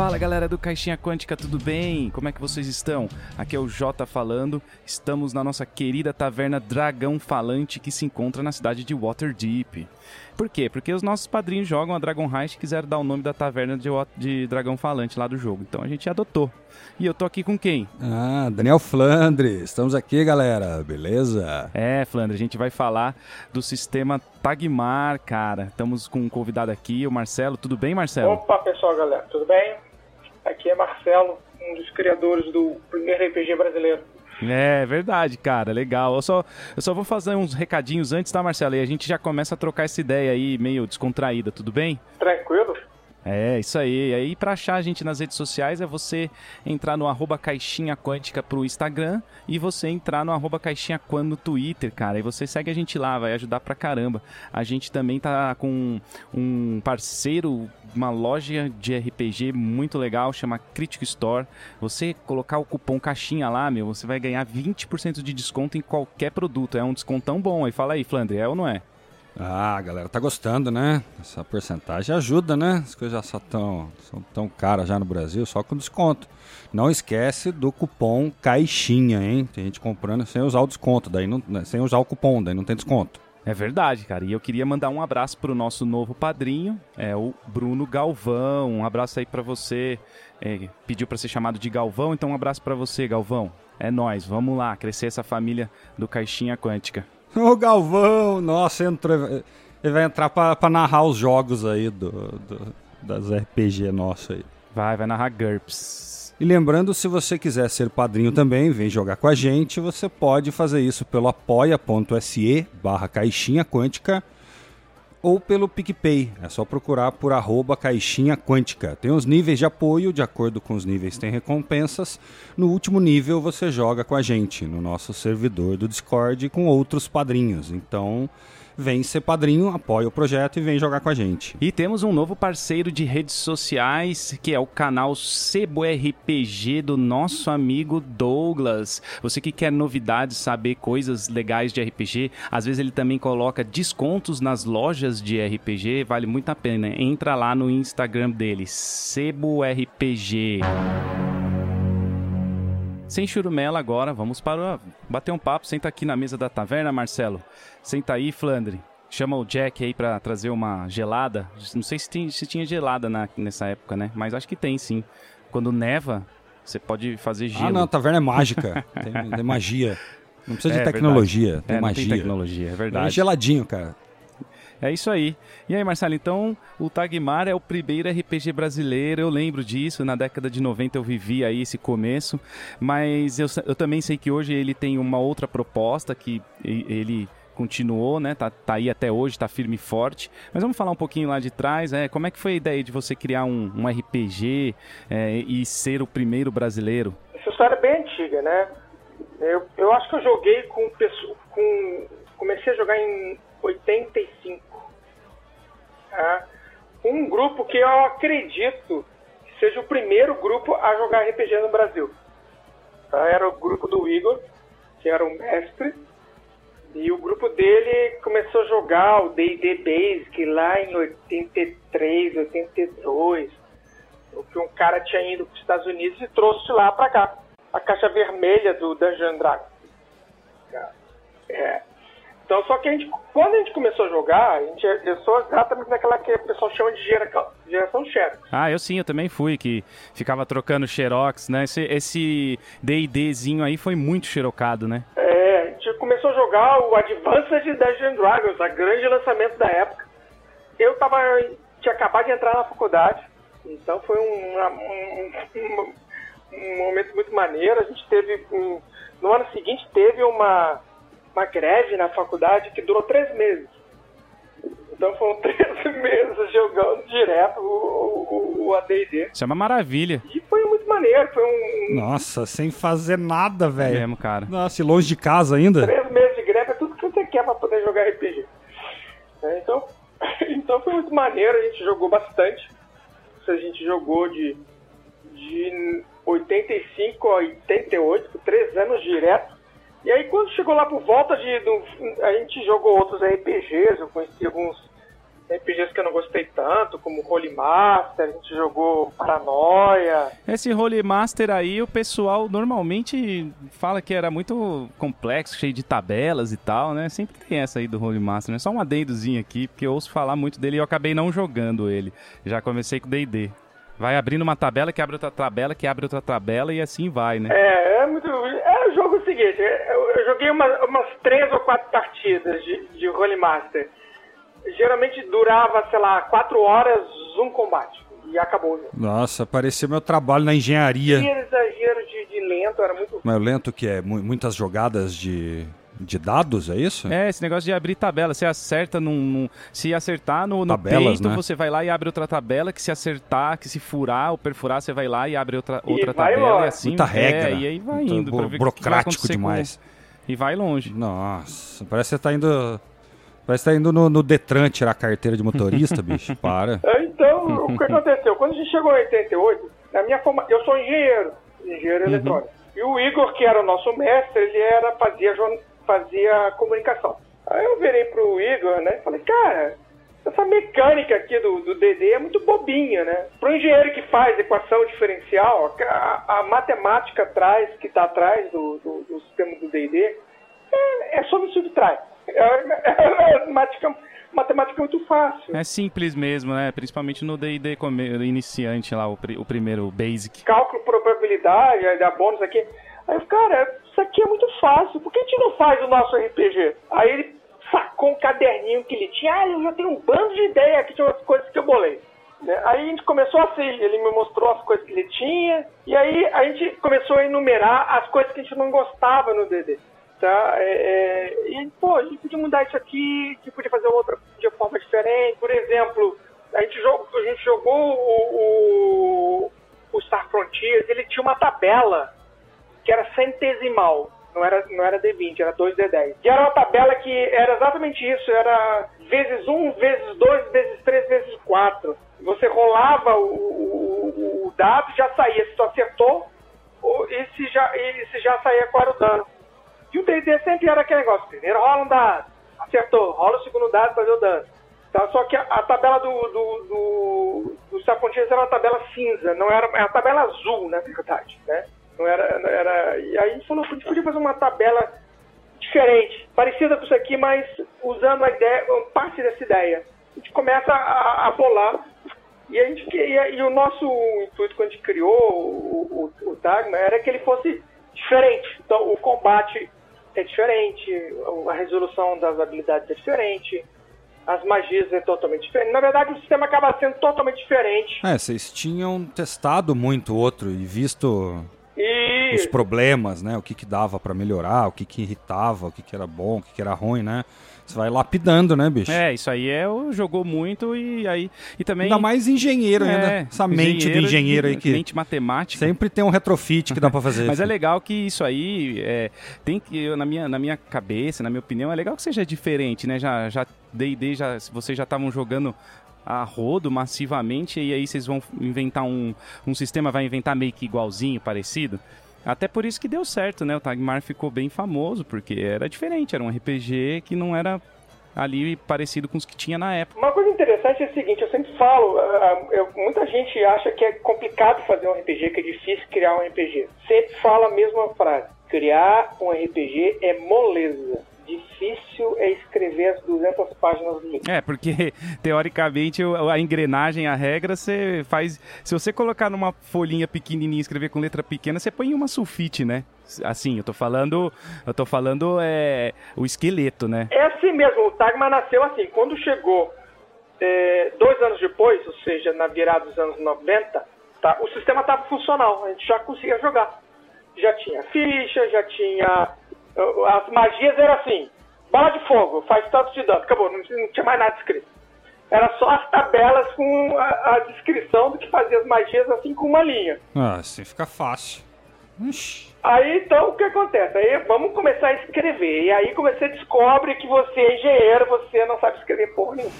Fala galera do Caixinha Quântica, tudo bem? Como é que vocês estão? Aqui é o Jota falando. Estamos na nossa querida taverna Dragão Falante que se encontra na cidade de Waterdeep. Por quê? Porque os nossos padrinhos jogam a Dragon Heist e quiseram dar o nome da taverna de, de Dragão Falante lá do jogo. Então a gente adotou. E eu tô aqui com quem? Ah, Daniel Flandres. Estamos aqui, galera. Beleza? É, Flandres, a gente vai falar do sistema Tagmar, cara. Estamos com um convidado aqui, o Marcelo. Tudo bem, Marcelo? Opa, pessoal, galera. Tudo bem? Aqui é Marcelo, um dos criadores do primeiro RPG brasileiro. É verdade, cara, legal. Eu só, eu só vou fazer uns recadinhos antes, tá, Marcelo? E a gente já começa a trocar essa ideia aí, meio descontraída, tudo bem? Tranquilo? É, isso aí. E aí, pra achar a gente nas redes sociais, é você entrar no arroba caixinha quântica pro Instagram e você entrar no arroba caixinha quando no Twitter, cara. E você segue a gente lá, vai ajudar pra caramba. A gente também tá com um parceiro, uma loja de RPG muito legal, chama Critical Store. Você colocar o cupom caixinha lá, meu, você vai ganhar 20% de desconto em qualquer produto. É um descontão bom. E fala aí, Flandre, é ou não é? Ah, galera tá gostando, né? Essa porcentagem ajuda, né? As coisas já são tão, são tão caras já no Brasil, só com desconto. Não esquece do cupom caixinha, hein? Tem gente comprando sem usar o desconto, daí não, né, sem usar o cupom, daí não tem desconto. É verdade, cara. E eu queria mandar um abraço pro nosso novo padrinho, é o Bruno Galvão. Um abraço aí para você. É, pediu para ser chamado de Galvão, então um abraço para você, Galvão. É nós, vamos lá, crescer essa família do Caixinha Quântica. Ô Galvão, nossa, entrou, ele vai entrar pra, pra narrar os jogos aí do, do, das RPG nosso aí. Vai, vai narrar GURPS. E lembrando, se você quiser ser padrinho também, vem jogar com a gente, você pode fazer isso pelo apoia.se barra caixinha quântica ou pelo PicPay. É só procurar por arroba caixinha quântica. Tem os níveis de apoio, de acordo com os níveis tem recompensas. No último nível você joga com a gente, no nosso servidor do Discord com outros padrinhos. Então vem ser padrinho, apoia o projeto e vem jogar com a gente. E temos um novo parceiro de redes sociais, que é o canal Sebo RPG do nosso amigo Douglas. Você que quer novidades, saber coisas legais de RPG, às vezes ele também coloca descontos nas lojas de RPG, vale muito a pena. Entra lá no Instagram dele, Sebo RPG. Sem churumela agora, vamos para bater um papo. Senta aqui na mesa da taverna, Marcelo. Senta aí, Flandre. Chama o Jack aí para trazer uma gelada. Não sei se, tem, se tinha gelada na, nessa época, né? Mas acho que tem sim. Quando neva, você pode fazer gelo. Ah, não, a taverna é mágica. tem, tem magia. Não precisa é, de tecnologia, verdade. tem é, magia. Tem tecnologia, é verdade. É geladinho, cara. É isso aí. E aí, Marcelo, então o Tagmar é o primeiro RPG brasileiro, eu lembro disso, na década de 90 eu vivi aí esse começo, mas eu, eu também sei que hoje ele tem uma outra proposta que ele continuou, né? Tá, tá aí até hoje, tá firme e forte. Mas vamos falar um pouquinho lá de trás. É, como é que foi a ideia de você criar um, um RPG é, e ser o primeiro brasileiro? Essa história é bem antiga, né? Eu, eu acho que eu joguei com, com. Comecei a jogar em 85. Tá? Um grupo que eu acredito que seja o primeiro grupo a jogar RPG no Brasil. Tá? Era o grupo do Igor, que era o mestre. E o grupo dele começou a jogar o D&D Basic lá em 83, 82. Que um cara tinha ido para os Estados Unidos e trouxe lá para cá. A caixa vermelha do Dungeon Dragon. É, então, só que a gente, quando a gente começou a jogar, a gente, sou exatamente naquela que o pessoal chama de gera, geração Xerox. Ah, eu sim, eu também fui, que ficava trocando Xerox, né? Esse D&Dzinho aí foi muito xerocado, né? É, a gente começou a jogar o Advanced Dungeons Dragons, o grande lançamento da época. Eu tava, tinha acabado de entrar na faculdade, então foi um, um, um, um momento muito maneiro. A gente teve, no ano seguinte, teve uma uma greve na faculdade que durou três meses. Então foram 13 meses jogando direto o, o, o AD&D. Isso é uma maravilha. E foi muito maneiro, foi um... Nossa, sem fazer nada, velho. É mesmo, cara. Nossa, e longe de casa ainda. Três meses de greve é tudo que você quer pra poder jogar RPG. É, então, então foi muito maneiro, a gente jogou bastante. A gente jogou de, de 85 a 88, por três anos direto. E aí quando chegou lá por volta de. Do, a gente jogou outros RPGs, eu conheci alguns RPGs que eu não gostei tanto, como Holy Master, a gente jogou Paranoia. Esse Holy Master aí, o pessoal normalmente fala que era muito complexo, cheio de tabelas e tal, né? Sempre tem essa aí do Holy Master, né? Só um adendozinho aqui, porque eu ouço falar muito dele e eu acabei não jogando ele. Já comecei com D&D. Vai abrindo uma tabela que abre outra tabela, que abre outra tabela e assim vai, né? É, é muito. É seguinte, eu, eu joguei uma, umas três ou quatro partidas de, de Holy Master geralmente durava, sei lá, quatro horas um combate. E acabou. Né? Nossa, parecia meu trabalho na engenharia. E exagero de, de lento, era muito. Mas lento que é muitas jogadas de, de dados, é isso? É, esse negócio de abrir tabela. Você acerta num. num se acertar no, no Tabelas, peito, né? você vai lá e abre outra tabela. Que se acertar, que se furar ou perfurar, você vai lá e abre outra, e outra tabela. E assim, Muita regra. É, e aí vai indo. Muito burocrático demais. Com... E vai longe. Nossa, parece que você tá indo Parece que tá indo no, no, Detran tirar a carteira de motorista, bicho. Para. É, então, o que aconteceu? Quando a gente chegou em 88, na minha forma, eu sou engenheiro, engenheiro uhum. eletrônico. E o Igor, que era o nosso mestre, ele era, fazia, fazia comunicação. Aí eu virei pro Igor, né? Falei, cara, essa mecânica aqui do, do DD é muito bobinha, né? Pro engenheiro que faz equação diferencial, a, a matemática atrás, que está atrás do, do, do sistema do DD, é, é sobre subtrai. É, é, é matemática, matemática muito fácil. É simples mesmo, né? Principalmente no D&D iniciante lá, o, o primeiro basic. Cálculo, probabilidade, dá bônus aqui. Aí cara, isso aqui é muito fácil, por que a gente não faz o nosso RPG? Aí ele sacou um caderninho que ele tinha, ah, eu já tenho um bando de ideia aqui de umas coisas que eu bolei. Né? Aí a gente começou assim, ele me mostrou as coisas que ele tinha, e aí a gente começou a enumerar as coisas que a gente não gostava no DD tá? É, é, e, pô, a gente podia mudar isso aqui, que podia fazer outra de forma diferente. Por exemplo, a gente jogou, a gente jogou o, o, o Star Frontiers, ele tinha uma tabela que era centesimal. Não era, não era D20, era 2D10. E era uma tabela que era exatamente isso, era vezes 1, vezes 2, vezes 3, vezes 4. Você rolava o, o, o dado, já saía se tu acertou, e se já, e se já saía qual era o dano. E o D&D sempre era aquele negócio, primeiro rola um dado, acertou, rola o segundo dado para fazer o dano. Tá? Só que a, a tabela do, do, do, do Sapontinhas era uma tabela cinza, não era, era uma tabela azul, na verdade, né? Não era, não era... E aí a gente falou, a gente podia fazer uma tabela diferente, parecida com isso aqui, mas usando a ideia, parte dessa ideia. A gente começa a, a bolar e, a gente, e, e, o nosso intuito quando a gente criou o, o, o era que ele fosse diferente. Então o combate é diferente, a resolução das habilidades é diferente, as magias é totalmente diferente. Na verdade, o sistema acaba sendo totalmente diferente. É, vocês tinham testado muito outro e visto e... os problemas, né? O que, que dava para melhorar, o que, que irritava, o que, que era bom, o que, que era ruim, né? Você vai lapidando, né, bicho? É, isso aí é o jogou muito e aí e também ainda mais engenheiro é, ainda, essa mente do engenheiro aí que mente matemática. Sempre tem um retrofit que dá para fazer. Mas é legal que isso aí é, tem que na minha na minha cabeça, na minha opinião, é legal que seja diferente, né? Já já D&D já vocês já estavam jogando a rodo massivamente e aí vocês vão inventar um, um sistema vai inventar meio que igualzinho, parecido. Até por isso que deu certo, né? O Tagmar ficou bem famoso, porque era diferente, era um RPG que não era ali parecido com os que tinha na época. Uma coisa interessante é o seguinte, eu sempre falo, eu, muita gente acha que é complicado fazer um RPG, que é difícil criar um RPG. Sempre fala a mesma frase, criar um RPG é moleza difícil é escrever as 200 páginas do livro. É, porque teoricamente a engrenagem, a regra, você faz. Se você colocar numa folhinha pequenininha e escrever com letra pequena, você põe uma sulfite, né? Assim, eu tô falando, eu tô falando é, o esqueleto, né? É assim mesmo, o Tagma nasceu assim. Quando chegou é, dois anos depois, ou seja, na virada dos anos 90, tá, o sistema estava funcional, a gente já conseguia jogar. Já tinha ficha, já tinha as magias eram assim: bala de fogo, faz tanto de dano, acabou, não, não tinha mais nada escrito. Era só as tabelas com a, a, descrição do que fazia as magias, assim com uma linha. Ah, assim fica fácil. Ixi. Aí então o que acontece? Aí vamos começar a escrever. E aí você descobre que você é engenheiro, você não sabe escrever porra nenhuma.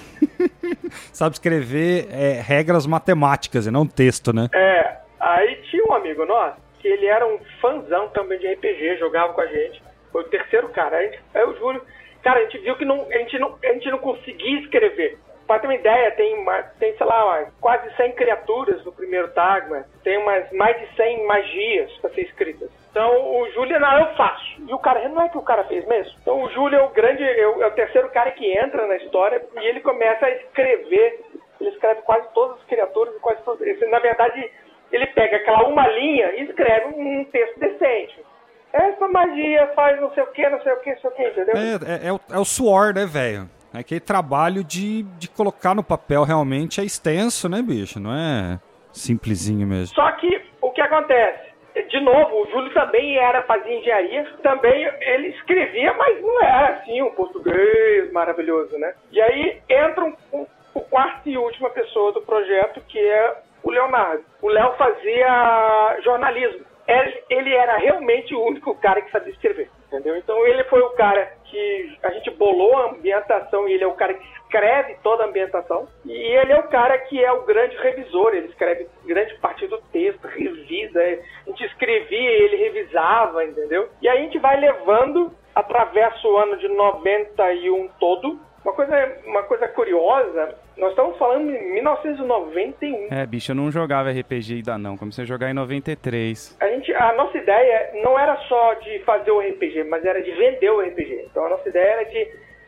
sabe escrever é, regras matemáticas e não texto, né? É. Aí tinha um amigo nosso que ele era um fãzão também de RPG, jogava com a gente. Foi o terceiro cara. Aí, aí o Júlio, cara, a gente viu que não, a, gente não, a gente não conseguia escrever. Pra ter uma ideia, tem, tem sei lá, quase 100 criaturas no primeiro Tagma. Tem umas, mais de 100 magias para ser escritas. Então o Júlio, não, eu faço. E o cara, não é que o cara fez mesmo? Então o Júlio é o grande, é o, é o terceiro cara que entra na história e ele começa a escrever. Ele escreve quase todas as criaturas e quase todas. Na verdade, ele pega aquela uma linha e escreve um texto decente. Essa magia faz não sei o que, não sei o que, não sei o que, entendeu? É, é, é, o, é o suor, né, velho? É aquele trabalho de, de colocar no papel realmente é extenso, né, bicho? Não é simplesinho mesmo. Só que o que acontece? De novo, o Júlio também era fazia engenharia, também ele escrevia, mas não era assim um português maravilhoso, né? E aí entra um, um, o quarto e última pessoa do projeto, que é o Leonardo. O Léo fazia jornalismo. Ele, era realmente o único cara que sabia escrever, entendeu? Então ele foi o cara que a gente bolou a ambientação e ele é o cara que escreve toda a ambientação. E ele é o cara que é o grande revisor, ele escreve grande parte do texto, revisa, a gente escrevia, ele revisava, entendeu? E aí a gente vai levando, atravessa o ano de 91 todo, uma coisa, uma coisa curiosa, nós estamos falando em 1991. É, bicho, eu não jogava RPG ainda não, comecei a jogar em 93. A, gente, a nossa ideia não era só de fazer o RPG, mas era de vender o RPG. Então a nossa ideia era de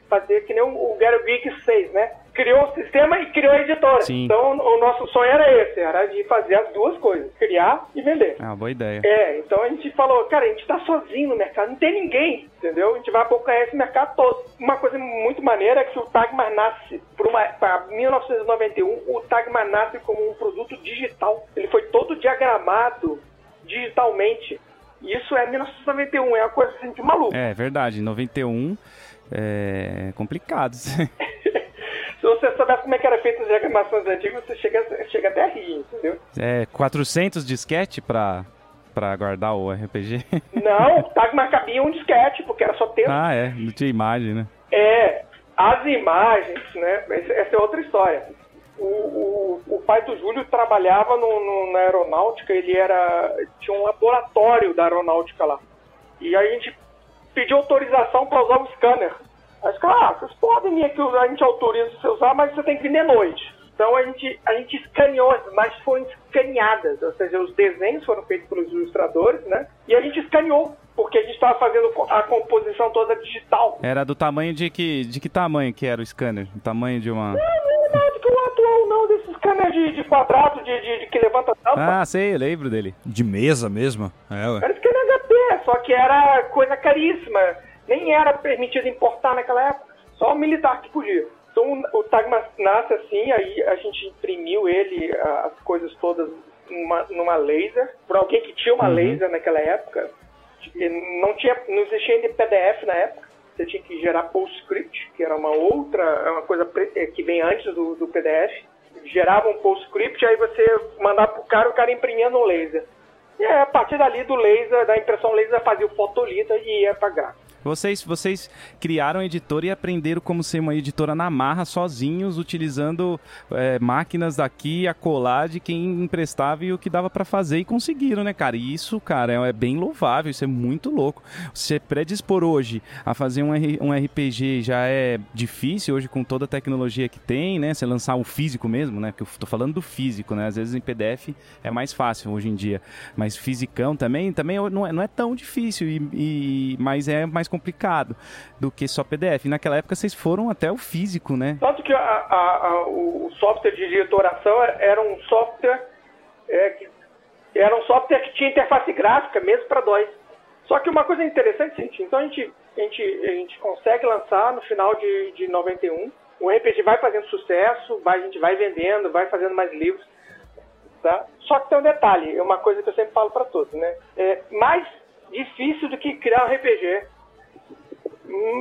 fazer que nem o Gary Geeks fez, né? Criou o sistema e criou a editora. Sim. Então o nosso sonho era esse, era de fazer as duas coisas, criar e vender. É uma boa ideia. É, então a gente falou, cara, a gente tá sozinho no mercado, não tem ninguém, entendeu? A gente vai abocanhar esse mercado todo. Uma coisa muito maneira é que o Tagmar nasce, para 1991, o Tagmar nasce como um produto digital. Ele foi todo diagramado digitalmente. Isso é 1991, é uma coisa assim de maluco. É, verdade, 91 é complicado. Se você soubesse como é que era feito as diagramações antigas, você chega, chega até a rir, entendeu? É, 400 disquete pra, pra guardar o RPG? Não, o Tagmar cabia um disquete, porque era só texto. Ah, é, não tinha imagem, né? É, as imagens, né? Essa é outra história. O, o, o pai do Júlio trabalhava no, no, na aeronáutica, ele era. tinha um laboratório da aeronáutica lá. E a gente pediu autorização para usar o scanner. Caras, ah, vocês podem vir aqui, a gente autoriza você usar, mas você tem que vir de noite. Então a gente, a gente escaneou, as imagens foram escaneadas, ou seja, os desenhos foram feitos pelos ilustradores, né? E a gente escaneou, porque a gente estava fazendo a composição toda digital. Era do tamanho de que, de que tamanho que era o scanner? O tamanho de uma... Não, não é nada que o atual não, desse scanner de, de quadrado, de, de, de, que levanta tampa. Ah, sei, eu lembro dele. De mesa mesmo? É, ué. Era scanner HP, só que era coisa caríssima. Nem era permitido importar naquela época, só o militar que podia. Então o Tagma nasce assim, aí a gente imprimiu ele, as coisas todas numa, numa laser, por alguém que tinha uma uhum. laser naquela época. Não, tinha, não existia ainda PDF na época. Você tinha que gerar PostScript, que era uma outra, é uma coisa é, que vem antes do, do PDF. Gerava um PostScript, aí você mandava pro cara, o cara imprimia no laser. E aí, a partir dali do laser, da impressão laser, fazia o fotolito e ia pra gráfica. Vocês, vocês criaram a editora e aprenderam como ser uma editora na marra, sozinhos, utilizando é, máquinas daqui a colar de quem emprestava e o que dava para fazer e conseguiram, né, cara? E isso, cara, é, bem louvável, isso é muito louco. Você predispor hoje a fazer um, R, um RPG já é difícil hoje com toda a tecnologia que tem, né? Você lançar o físico mesmo, né? Porque eu tô falando do físico, né? Às vezes em PDF é mais fácil hoje em dia, mas fisicão também, também não é, não é tão difícil, e, e mas é mais complicado do que só PDF. E naquela época vocês foram até o físico, né? Tanto que a, a, a, o software de editoração era um software é, que era um software que tinha interface gráfica mesmo para DOS. Só que uma coisa interessante, gente, então a gente, a gente, a gente consegue lançar no final de, de 91. O RPG vai fazendo sucesso, vai, a gente vai vendendo, vai fazendo mais livros. Tá? Só que tem um detalhe, é uma coisa que eu sempre falo para todos, né? É mais difícil do que criar um RPG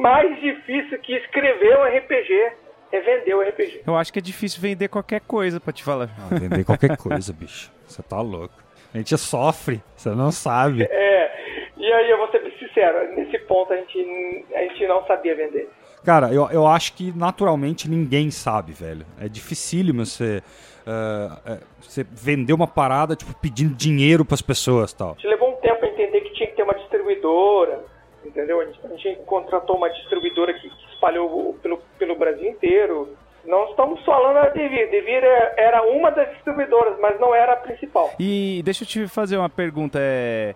mais difícil que escrever um RPG é vender o um RPG. Eu acho que é difícil vender qualquer coisa, pra te falar. Ah, vender qualquer coisa, bicho. Você tá louco. A gente sofre, você não sabe. É, e aí eu vou ser sincero, nesse ponto a gente, a gente não sabia vender. Cara, eu, eu acho que naturalmente ninguém sabe, velho. É dificílimo você, uh, você vender uma parada, tipo, pedindo dinheiro pras pessoas tal. A gente levou um tempo a entender que tinha que ter uma distribuidora, entendeu? A gente, a gente contratou uma distribuidora que, que espalhou pelo, pelo Brasil inteiro. Não estamos falando da Devir. Devir é- era uma das distribuidoras, mas não era a principal. E deixa eu te fazer uma pergunta. É...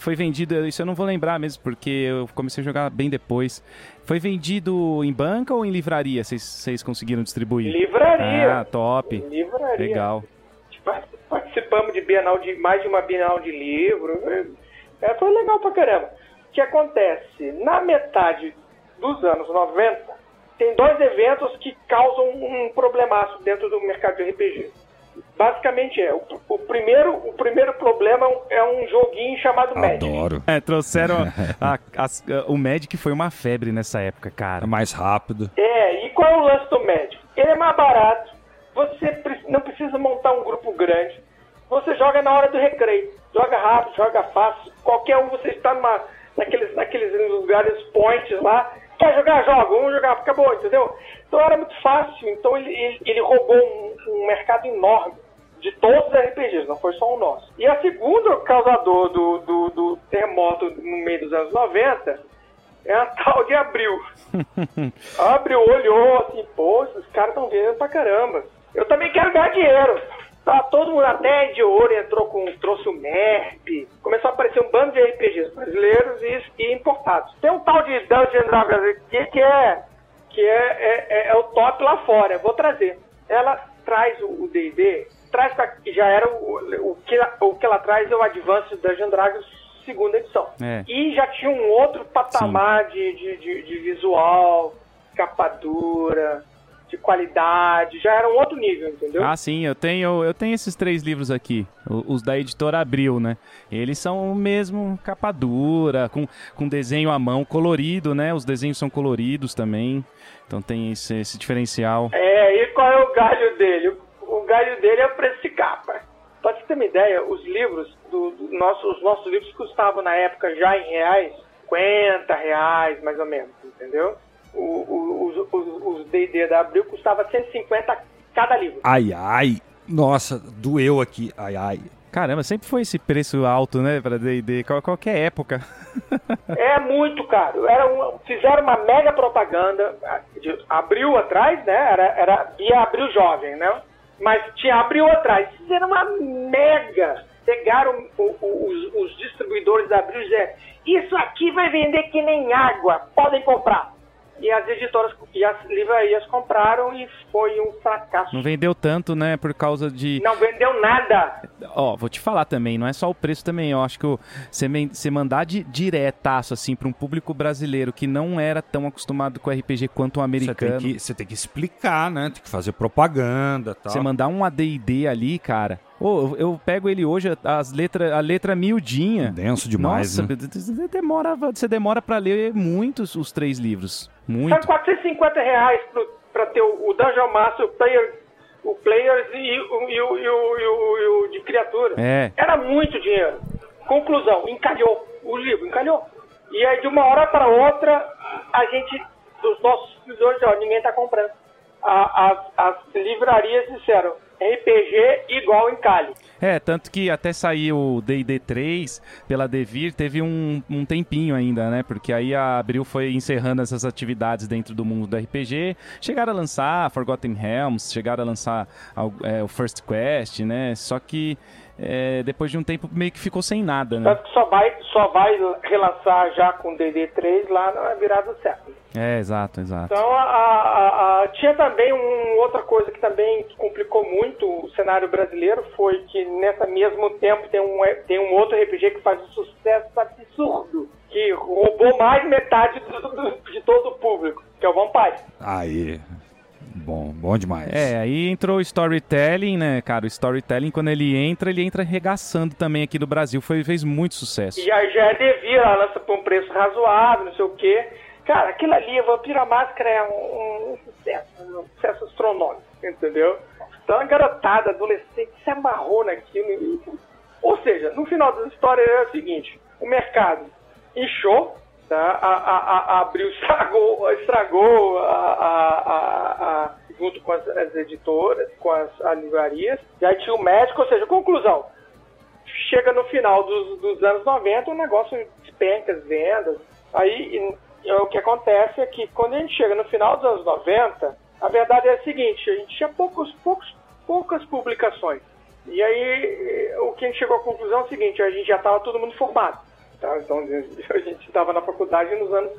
Foi vendido, isso eu não vou lembrar mesmo, porque eu comecei a jogar bem depois. Foi vendido em banca ou em livraria? Vocês- Vocês conseguiram distribuir? Livraria. Ah, top. Livraria. Legal. Participamos de Bienal de mais de uma Bienal de livro. É, foi legal pra caramba. O que acontece? Na metade dos anos 90, tem dois eventos que causam um problemaço dentro do mercado de RPG. Basicamente é, o, o primeiro, o primeiro problema é um joguinho chamado Magic. Adoro. É, trouxeram a- as- o Magic foi uma febre nessa época, É cara. mais rápido. É, e qual é o lance do Magic? Ele é mais barato, você pre- não precisa montar um grupo grande, você joga na hora do recreio, joga rápido, joga fácil, qualquer um, você está numa, naqueles, naqueles lugares points lá, quer jogar, joga, vamos jogar, acabou, entendeu? Então era muito fácil, então ele, ele, ele roubou um, um mercado enorme de todos os RPGs, não foi só o nosso. E a segunda causador do, do, do terremoto no meio dos anos 90 é a tal de Abril. Abril olhou assim, pô, esses caras estão vendendo pra caramba. Eu também quero ganhar dinheiro. Tá, todo mundo até de ouro entrou com, trouxe o MERP. Começou a aparecer um bando de RPGs brasileiros e, e importados. Tem um tal de Dungeons Dragons aqui que é que é, é, é- é o top lá fora. Vou trazer. Ela traz o D&D, traz pra, já era o, o, que, ela- o que ela traz é o Advanced Dungeons Dragons segunda edição. É. E já tinha um outro patamar de, de, de, de visual, capa dura, de qualidade, já era um outro nível, entendeu? Ah, sim, eu tenho, eu tenho esses três livros aqui, os da editora Abril, né? Eles são o mesmo capa dura, com, com desenho à mão colorido, né? Os desenhos são coloridos também, então tem esse, esse diferencial. É, e qual é o galho dele? O, o galho dele é o preço de capa. Pra você ter uma ideia, os livros, do, do nosso, os nossos livros custavam na época já em reais, 50 reais mais ou menos, entendeu? O, o, os- os os D&D da Abril custava 150 cada livro. Ai, ai. Nossa, doeu aqui. Ai, ai. Caramba, sempre foi esse preço alto, né, pra D&D, qual, qualquer época. É muito caro. Era um- fizeram uma mega propaganda. de- Abril atrás, né? Era, era via Abril Jovem, né? Mas tinha Abril atrás. Fizeram uma mega. Pegaram o- o- os, os distribuidores da Abril e disseram: Isso aqui vai vender que nem água. Podem comprar. E as editoras e as livrarias compraram e foi um fracasso. Não vendeu tanto, né, por causa de... Não vendeu nada. Ó, vou te falar também, não é só o preço também, eu acho que você mandar de diretaço, assim, pra um público brasileiro que não era tão acostumado com RPG quanto o americano... tem, que, você tem que explicar, né? Tem que fazer propaganda e tal. Você mandar um AD&D ali, cara. Ô, eu, eu pego ele hoje, as letra, a letra miudinha. Denso demais, Nossa, né? você demora, você demora pra ler muitos os três livros. São Muito. 450 reais pro- pra ter o, o Dungeon Master, o Player, o Players e, o- e o, e, o, e, o, e o de criatura. É. Era muito dinheiro. Conclusão, encalhou. O livro encalhou. E aí, de uma hora para outra, a gente, os nossos ó, ninguém tá comprando. A- as, as livrarias disseram, RPG igual encalhe. É, tanto que até sair o D&D 3 pela Devir teve um, um tempinho ainda, né? Porque aí a Abril foi encerrando essas atividades dentro do mundo do RPG. Chegaram a lançar Forgotten Realms, chegaram a lançar é, o First Quest, né? Só que é, depois de um tempo meio que ficou sem nada, né? Tanto que só vai, só vai relançar já com DD3 lá na virada do século. É, exato, exato. Então, a, a- a- tinha também um, outra coisa que também complicou muito o cenário brasileiro, foi que nessa mesmo tempo tem um, tem um outro RPG que faz um sucesso absurdo, que roubou mais metade do- do- de todo o público, que é o Vampire. Aí. Bom, bom demais. É, aí entrou o storytelling, né, cara? O storytelling, quando ele entra, ele entra arregaçando também aqui no Brasil. Foi, fez muito sucesso. E aí já devia, ela lança por um preço razoável, não sei o quê. Cara, aquilo ali, a Vampira Máscara é um, um sucesso, um sucesso astronômico, entendeu? Então a garotada, adolescente, se amarrou naquilo. e- Ou seja, no final da história é o seguinte, o mercado inchou, tá? a, a, a, a Abril estragou, estragou a, a, a- junto com as, as editoras, com as, as livrarias, aí tinha o médico, ou seja, conclusão, chega no final dos, dos anos 90, o negócio despenca as vendas. Aí e- o que acontece é que quando a gente chega no final dos anos 90, a verdade é a seguinte, a gente tinha poucos, poucos, poucas publicações. E aí o que a gente chegou à conclusão é o seguinte, a gente já estava todo mundo formado. Tá? Então a gente estava na faculdade nos anos,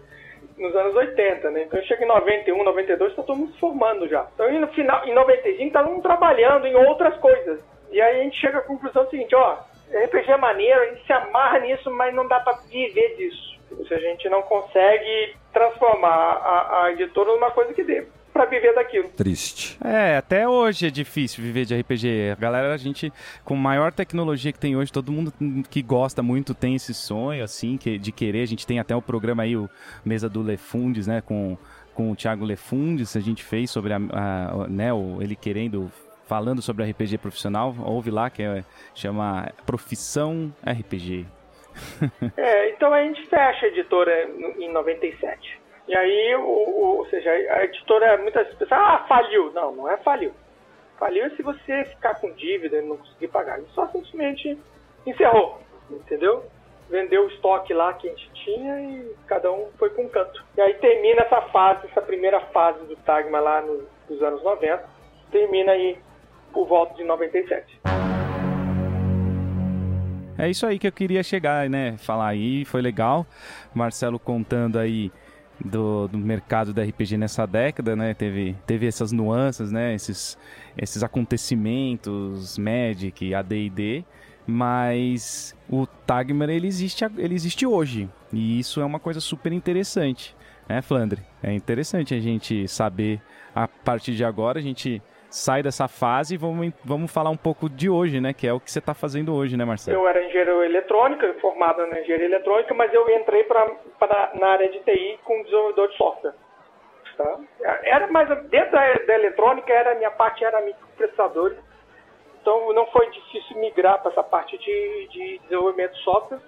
nos anos 80, né? Então chega em 91, 92, está todo mundo se formando já. Então no final, em 95, está todo mundo trabalhando em outras coisas. E aí a gente chega à conclusão seguinte, ó, RPG é maneiro, a gente se amarra nisso, mas não dá para viver disso. Se a gente não consegue transformar a, a editora numa coisa que dê para viver daquilo. Triste. É, até hoje é difícil viver de RPG. A galera, a gente, com maior tecnologia que tem hoje, todo mundo que gosta muito tem esse sonho, assim, que, de querer. A gente tem até o programa aí, o Mesa do Lefundes, né, com, com o Thiago Lefundes, a gente fez sobre a, a, né, o, ele querendo falando sobre RPG profissional, ouve lá que é, chama Profissão RPG. é, então a gente fecha a editora em 97. E aí, o, o, ou seja, a editora, muitas pessoas, ah, faliu. Não, não é faliu. Faliu é se você ficar com dívida e não conseguir pagar. Ele só simplesmente encerrou, entendeu? Vendeu o estoque lá que a gente tinha e cada um foi com um canto. E aí termina essa fase, essa primeira fase do Tagma lá nos, nos anos 90. Termina aí por volta de 97. É isso aí que eu queria chegar, né? Falar aí, foi legal. Marcelo contando aí do, do mercado da RPG nessa década, né? Teve, teve essas nuances, né? Esses, esses acontecimentos, Magic, AD&D, mas o Tagmer ele existe, ele existe hoje e isso é uma coisa super interessante, né, Flandre? É interessante a gente saber a partir de agora a gente sai dessa fase e vamos, vamos falar um pouco de hoje, né? Que é o que você está fazendo hoje, né, Marcelo? Eu era engenheiro eletrônica, formado na engenharia eletrônica, mas eu entrei para na área de TI como desenvolvedor de software. Tá? Era mais dentro da, da eletrônica era minha parte era microprocessadores, então não foi difícil migrar para essa parte de, de desenvolvimento de software.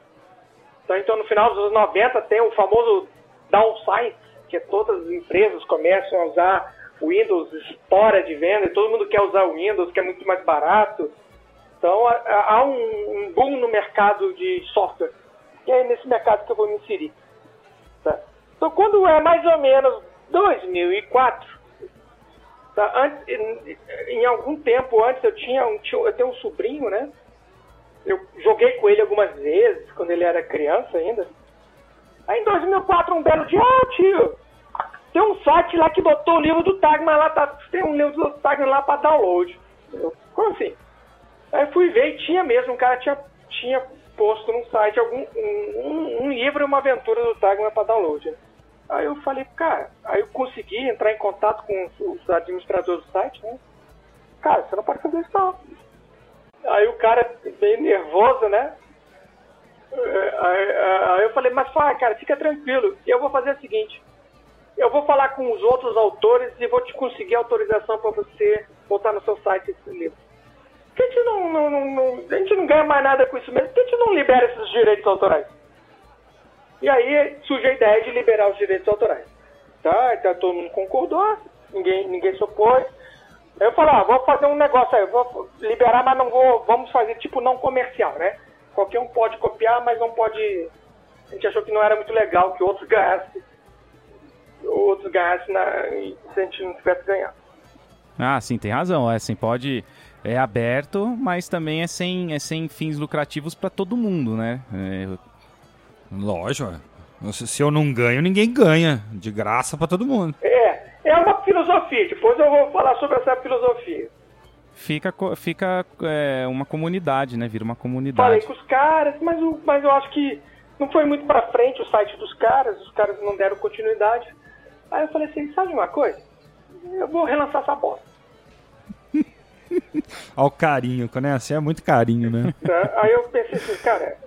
Então, então no final dos anos 90 tem o famoso downside, que é todas as empresas começam a usar o Windows estoura de venda, todo mundo quer usar o Windows, que é muito mais barato. Então há um, boom no mercado de software. E é nesse mercado que eu vou me inserir. Tá? Então quando é mais ou menos 2004, tá? antes, em, em, algum tempo antes eu tinha um eu tenho um sobrinho, né? Eu joguei com ele algumas vezes, quando ele era criança ainda. Aí em 2004, um belo dia, ah, tio, tem um site lá que botou o livro do Tagma lá, tá, tem um livro do Tagma lá para download. Como assim? Aí fui ver e tinha mesmo, um cara tinha, tinha posto no site algum, um, um, um livro uma aventura do Tagma para download. Né? Aí eu falei, cara, aí eu consegui entrar em contato com os administradores do site, né? Cara, você não pode fazer isso não. Aí o cara, bem nervoso, né? É, aí, aí eu falei, mas fala, cara, fica tranquilo. Eu vou fazer o seguinte, eu vou falar com os outros autores e vou te conseguir autorização para você botar no seu site esse livro. Por que a gente não, não, não, a gente não ganha mais nada com isso mesmo? Por que a gente não libera esses direitos autorais? E aí surge a ideia de liberar os direitos autorais. Tá? Então todo mundo concordou, ninguém, ninguém se opôs. Eu falei, ah, vou fazer um negócio aí, vou liberar, mas não vou, vamos fazer tipo não comercial, né? Qualquer um pode copiar, mas não pode. A gente achou que não era muito legal que outros ganhassem outros ganhassem na, se a gente não tivesse ganhado. Ah, sim, tem razão. É assim, pode. É aberto, mas também é sem, é sem fins lucrativos para todo mundo, né? É... Lógico. Se eu não ganho, ninguém ganha. De graça para todo mundo. É, é uma filosofia. Depois eu vou falar sobre essa filosofia. Fica, fica é, uma comunidade, né? Vira uma comunidade. Falei com os caras, mas, mas eu acho que não foi muito para frente o site dos caras. Os caras não deram continuidade. Aí eu falei assim, sabe uma coisa? Eu vou relançar essa bosta. Olha o carinho, né? Assim é muito carinho, né? Tá, aí eu pensei assim, cara,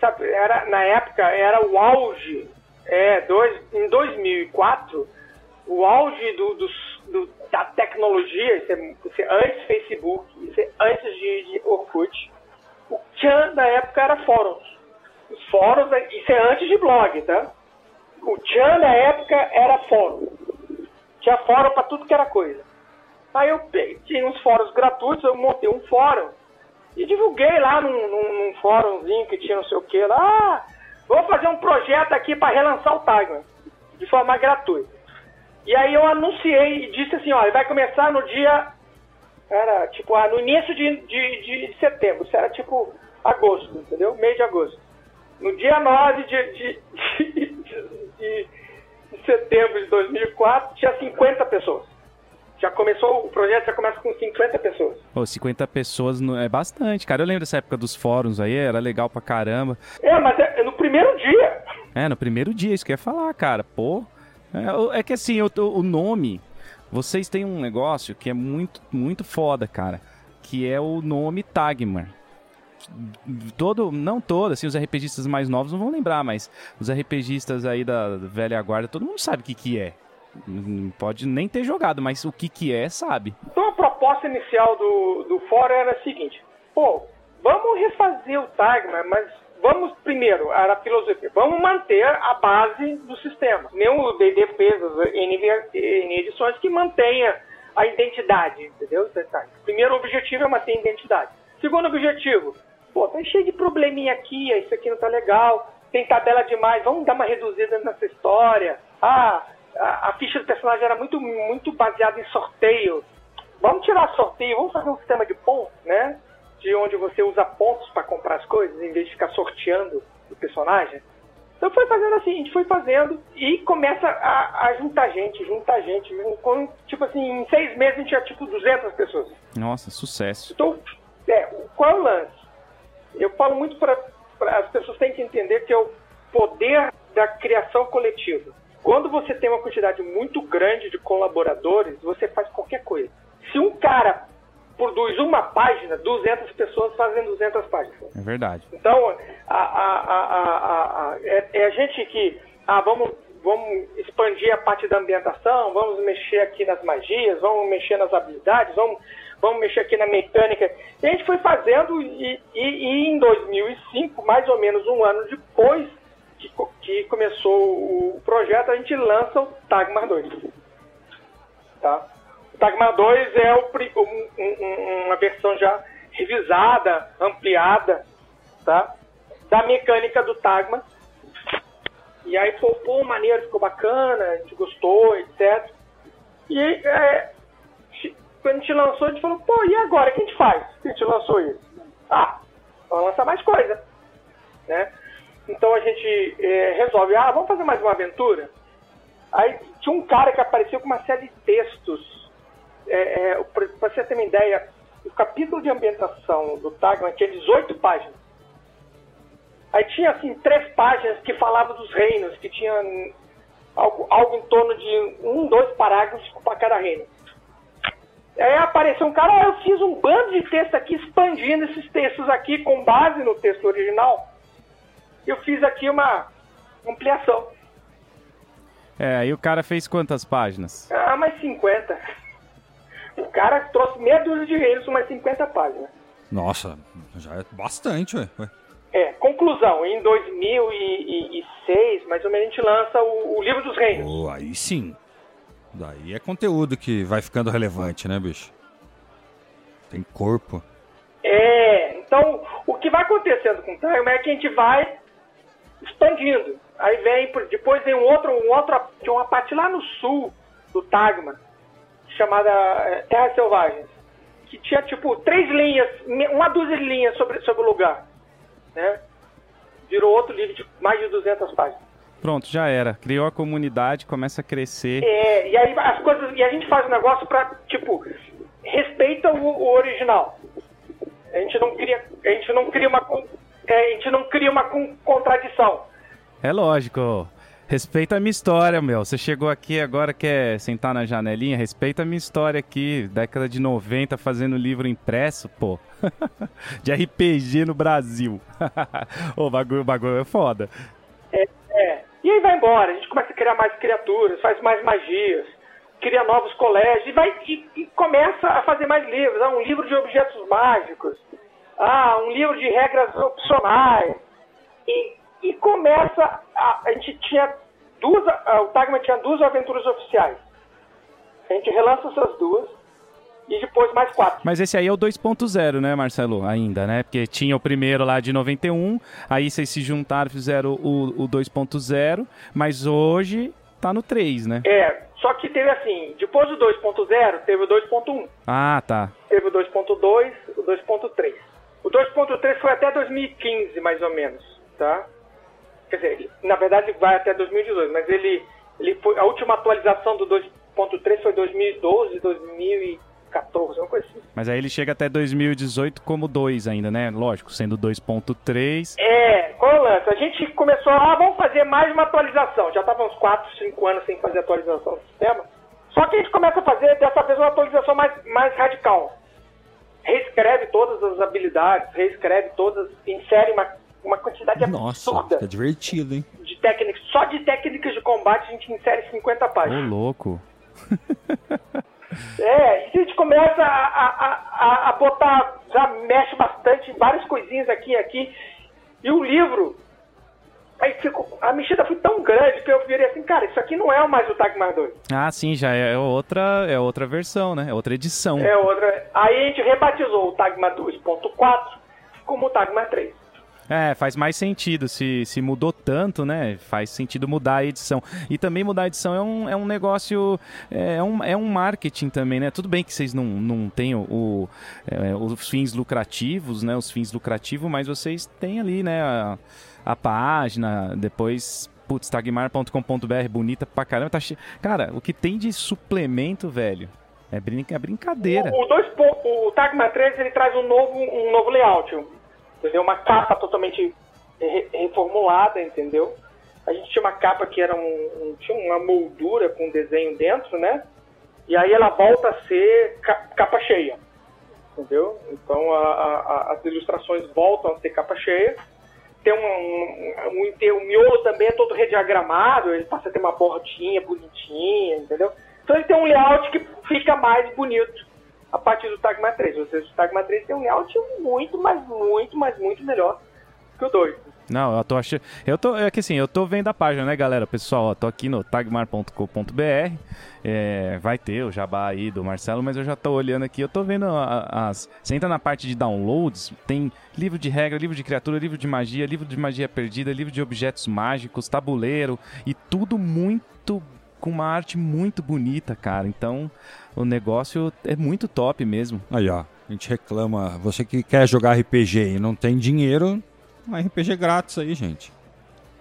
sabe, era, na época era o auge, é, dois, em 2004, o auge do, do, do da tecnologia, isso é, é antes Facebook, isso é antes de, de Orkut. O Chan na época era fóruns. Os fóruns, isso é antes de blog, tá? o Tchan na época era fórum. Tinha fórum para tudo que era coisa. Aí eu tinha uns fóruns gratuitos, eu montei um fórum e divulguei lá num, num, num fórumzinho que tinha não sei o que lá. Ah, vou fazer um projeto aqui para relançar o Tiger de forma gratuita. E aí eu anunciei e disse assim, ó, vai começar no dia. Era tipo, ah, no início de, de, de setembro, isso era tipo agosto, entendeu? Mês de agosto. No dia 9 de, de, de, de, setembro de 2004, tinha 50 pessoas. Já começou, o projeto já começa com 50 pessoas. Pô, 50 pessoas no- é bastante, cara. Eu lembro dessa época dos fóruns aí, era legal pra caramba. É, mas é, é no primeiro dia. É, no primeiro dia, isso que eu ia falar, cara. Pô. É, é que assim, o, o nome. Vocês têm um negócio que é muito, muito foda, cara. Que é o nome Tagmar. Todo, não todo, assim, os RPGistas mais novos não vão lembrar, mas os RPGistas aí da velha guarda, todo mundo sabe o que que é. Não Pode nem ter jogado, mas o que que é, sabe. Então a proposta inicial do, do fórum era a seguinte: pô, vamos refazer o Tagma, mas vamos primeiro, era a filosofia, vamos manter a base do sistema. O D&D fez, N, edições, que mantenha a identidade, entendeu? Primeiro objetivo é manter a identidade. Segundo objetivo, pô, tá cheio de probleminha aqui, isso aqui não tá legal, tem tabela demais, vamos dar uma reduzida nessa história. Ah, a, a ficha do personagem era muito, muito baseada em sorteio. Vamos tirar sorteio, vamos fazer um sistema de pontos, né? De onde você usa pontos para comprar as coisas, em vez de ficar sorteando o personagem. Então foi fazendo assim, a gente foi fazendo e começa a, a juntar gente, juntar gente. Com, tipo assim, em seis meses a gente tinha tipo 200 pessoas. Nossa, sucesso. Então, é, qual é o lance? Eu falo muito para as pessoas têm que entender que é o poder da criação coletiva. Quando você tem uma quantidade muito grande de colaboradores, você faz qualquer coisa. Se um cara produz uma página, 200 pessoas fazem 200 páginas. É verdade. Então, a, a, a, é, é a gente que, ah, vamos, vamos expandir a parte da ambientação, vamos mexer aqui nas magias, vamos mexer nas habilidades, vamos, vamos mexer aqui na mecânica. E a gente foi fazendo e, e, e em 2005, mais ou menos um ano depois que, que começou o projeto, a gente lança o Tagmar 2. Tá? O Tagmar 2 é o um- um- uma versão já revisada, ampliada, tá? Da mecânica do Tagma. E aí, pô, pô, maneiro, ficou bacana, a gente gostou, etc. E é, quando a gente lançou, a gente falou, pô, e agora? O que a gente faz? a gente lançou isso? Ah, vamos lançar mais coisa, né? Então a gente é, resolve, ah, vamos fazer mais uma aventura? Aí tinha um cara que apareceu com uma série de textos. É, é, para você ter uma ideia, o capítulo de ambientação do Tagman tinha 18 páginas. Aí tinha assim três páginas que falavam dos reinos, que tinha algo, algo em torno de um, dois parágrafos para cada reino. Aí apareceu um cara, ah, eu fiz um bando de texto aqui expandindo esses textos aqui com base no texto original. Eu fiz aqui uma ampliação. É, aí o cara fez quantas páginas? Ah, mais 50. O cara trouxe meia dúzia de reinos, mais 50 páginas. Nossa, já é bastante, ué. ué. É, conclusão, em 2006, mais ou menos, a gente lança o, o Livro dos Reinos. Pô, aí sim. Daí é conteúdo que vai ficando relevante, né, bicho? Tem corpo. É, então, o que vai acontecendo com o Time é que a gente vai expandindo. Aí vem, depois vem um outro, um outro, tinha uma parte lá no sul do Tagma, chamada é, Terras Selvagens, que tinha tipo três linhas, uma dúzia de linhas sobre, sobre o lugar, né? Virou outro livro de mais de 200 páginas. Pronto, já era. Criou a comunidade, começa a crescer. É, e aí as coisas, e a gente faz um negócio pra, tipo, respeita o, o original. A gente não cria, a gente não cria uma, é, a gente não cria uma con- contradição. É lógico. Respeita a minha história, meu. Você chegou aqui agora, quer sentar na janelinha? Respeita a minha história aqui. Década de 90 fazendo livro impresso, pô. de RPG no Brasil. o bagulho, o bagulho é foda. E aí vai embora, a gente começa a criar mais criaturas, faz mais magias, cria novos colégios e, vai, e, e começa a fazer mais livros. Ah, um livro de objetos mágicos, ah, um livro de regras opcionais. E, e começa. A, a gente tinha duas. ah, O Tagma tinha duas aventuras oficiais. A gente relança essas duas e depois mais quatro. Mas esse aí é o 2.0, né, Marcelo? Ainda, né? Porque tinha o primeiro lá de 91, aí vocês se juntaram, fizeram o, o 2.0, mas hoje tá no 3, né? É, só que teve assim, depois do 2.0, teve o 2.1. Ah, tá. Teve o 2.2, o 2.3. O 2.3 foi até 2015, mais ou menos, tá? Quer dizer, na verdade vai até 2018, mas ele, ele foi, a última atualização do 2.3 foi 2012, 2014, uma coisa assim. Mas aí ele chega até 2018 como 2 ainda, né? Lógico, sendo 2.3. É, qual é o lance? A gente começou, ah, vamos fazer mais uma atualização. Já estava uns 4, 5 anos sem fazer atualização do sistema. Só que a gente começa a fazer, dessa vez, uma atualização mais, mais radical. Reescreve todas as habilidades, reescreve todas, insere uma, uma quantidade Nossa, absurda fica divertido, hein? de técnicas. Só de técnicas de combate a gente insere 50 Ô, páginas. louco. É, e a gente começa a, a, a, botar, já mexe bastante, várias coisinhas aqui e aqui. E o livro, aí a mexida foi tão grande que eu virei assim, cara, isso aqui não é mais o Tagmar 2. Ah, sim, já é outra, é outra versão, né? É outra edição. É outra. Aí a gente rebatizou o Tagmar 2.4 como o Tagmar 3. É, faz mais sentido. Se, se mudou tanto, né? Faz sentido mudar a edição. E também mudar a edição é um, é um negócio. É um, é um marketing também, né? Tudo bem que vocês não, não têm o, o, é, os fins lucrativos, né? Os fins lucrativos, mas vocês têm ali, né? A, a página, depois. Putz, tagmar.com.br, bonita pra caramba. Tá che... Cara, o que tem de suplemento, velho, é, é brincadeira. O, o, dois, po- o Tagmar 3 ele traz um novo, um novo layout. Entendeu? Uma capa totalmente re- reformulada, entendeu? A gente tinha uma capa que era um, um- tinha uma moldura com desenho dentro, né? E aí ela volta a ser ca- capa cheia. Entendeu? Então a- a- as ilustrações voltam a ser capa cheia. Tem um, um, um o miolo também é todo rediagramado, ele passa a ter uma bordinha bonitinha, entendeu? Então ele tem um layout que fica mais bonito a partir do Tagma 3. Ou seja, o Tagma 3 tem um layout muito, mas muito, mas muito melhor que o 2. Não, eu tô achando. Eu tô. É que assim, eu tô vendo a página, né, galera? Pessoal, ó, tô aqui no tagmar.com.br. É, vai ter o jabá aí do Marcelo, mas eu já tô olhando aqui, eu tô vendo as. Você entra na parte de downloads, tem livro de regra, livro de criatura, livro de magia, livro de magia perdida, livro de objetos mágicos, tabuleiro e tudo muito. com uma arte muito bonita, cara. Então, o negócio é muito top mesmo. Aí, ó. A gente reclama. Você que quer jogar RPG e não tem dinheiro, um RPG grátis aí, gente.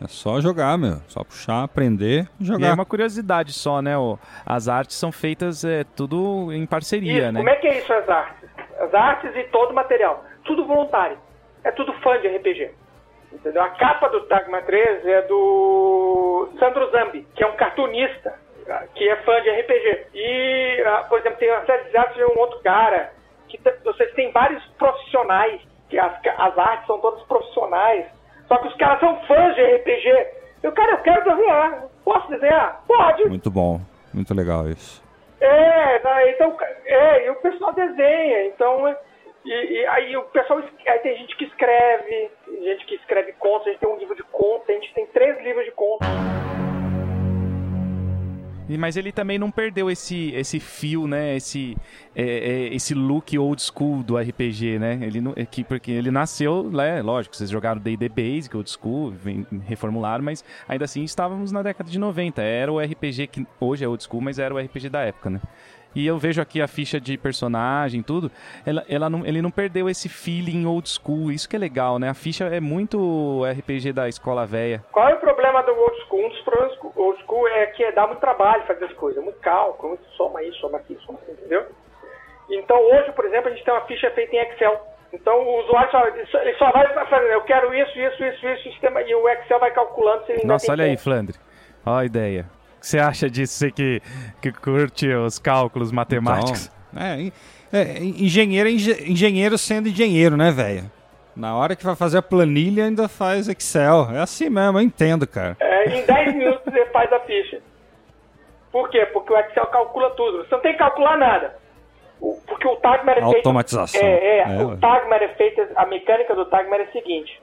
É só jogar, meu. Só puxar, aprender e E é jogar. uma curiosidade só, né? as artes são feitas é, tudo em parceria, Isso, né? como é que é isso as artes? As artes e todo o material. Tudo voluntário. É tudo fã de RPG. Entendeu? A capa do Tagma 3 é do Sandro Zambi, que é um cartunista que é fã de RPG. E, ah, por exemplo, tem uma série de artes de um outro cara. Que vocês têm vários profissionais, que as, as artes são todas profissionais. Só que os caras são fãs de RPG. Eu, cara, eu quero desenhar. Posso desenhar? Pode. Muito bom. Muito legal isso. É, né, então, é, e o pessoal desenha, então, é, e, e aí o pessoal, es- aí tem gente que escreve, gente que escreve contos, a gente tem um livro de contos, a gente tem três livros de contos. Mas ele também não perdeu esse, esse fio, né? Esse, é, é, esse look old school do RPG, né? Ele não, é que, porque ele nasceu, né? Lógico, vocês jogaram D&D Basic, old school, reformularam, mas ainda assim estávamos na década de 90. Era o RPG que hoje é old school, mas era o RPG da época, né? E eu vejo aqui a ficha de personagem, tudo. Ela, ela não, ele não perdeu esse feeling old school. Isso que é legal, né? A ficha é muito RPG da escola velha. Qual é o problema do old school? Um dos problemas do old school é que dá muito trabalho fazer as coisas, muito cálculo, muito soma isso, soma aqui, soma aqui, entendeu? Então hoje, por exemplo, a gente tem uma ficha feita em Excel. Então o usuário só, ele só- vai fazer, eu quero isso, isso, isso, isso, sistema, e o Excel vai calculando se ele Nossa, olha aí. Flandre. Olha a ideia. O que você acha disso, você que, que curte os cálculos matemáticos? Então, é, é, engenheiro, é enge- engenheiro sendo engenheiro, né, velho? Na hora que vai fazer a planilha, ainda faz Excel. É assim mesmo, eu entendo, cara. É, em 10 minutos você faz a ficha. Por quê? Porque o Excel calcula tudo. Você não tem que calcular nada. O- porque o Tagmer é feito... Automatização. É, é, É, o ué. Tagmer é feito... A mecânica do Tagmer é a seguinte.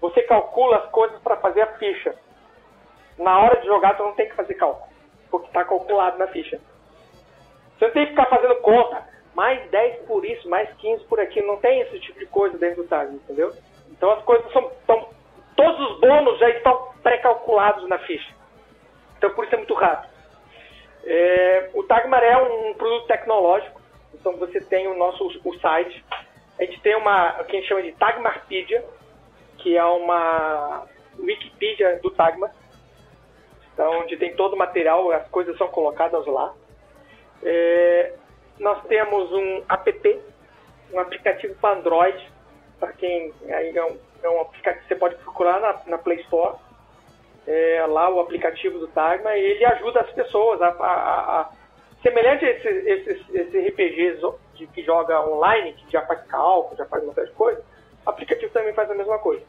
Você calcula as coisas para fazer a ficha. Na hora de jogar, você não tem que fazer cálculo. Porque está calculado na ficha. Você não tem que ficar fazendo conta. Mais 10 por isso, mais 15 por aquilo. Não tem esse tipo de coisa dentro do Tagmer, entendeu? Então as coisas são... Tão, todos os bônus já estão pré-calculados na ficha. Então por isso é muito rápido. É, o Tagmar é um produto tecnológico, então você tem o nosso o site. A gente tem uma, o que a gente chama de Tagmarpedia, que é uma Wikipedia do Tagmar, onde tem todo o material, as coisas são colocadas lá. É, nós temos um app, um aplicativo para Android, para quem aí é um, é um aplicativo que você pode procurar na, na Play Store. É, lá o aplicativo do Tagma ele ajuda as pessoas a, a, a semelhante a esses RPGs que, que, joga online, que já faz cálculo, já faz uma série de coisas, o aplicativo também faz a mesma coisa.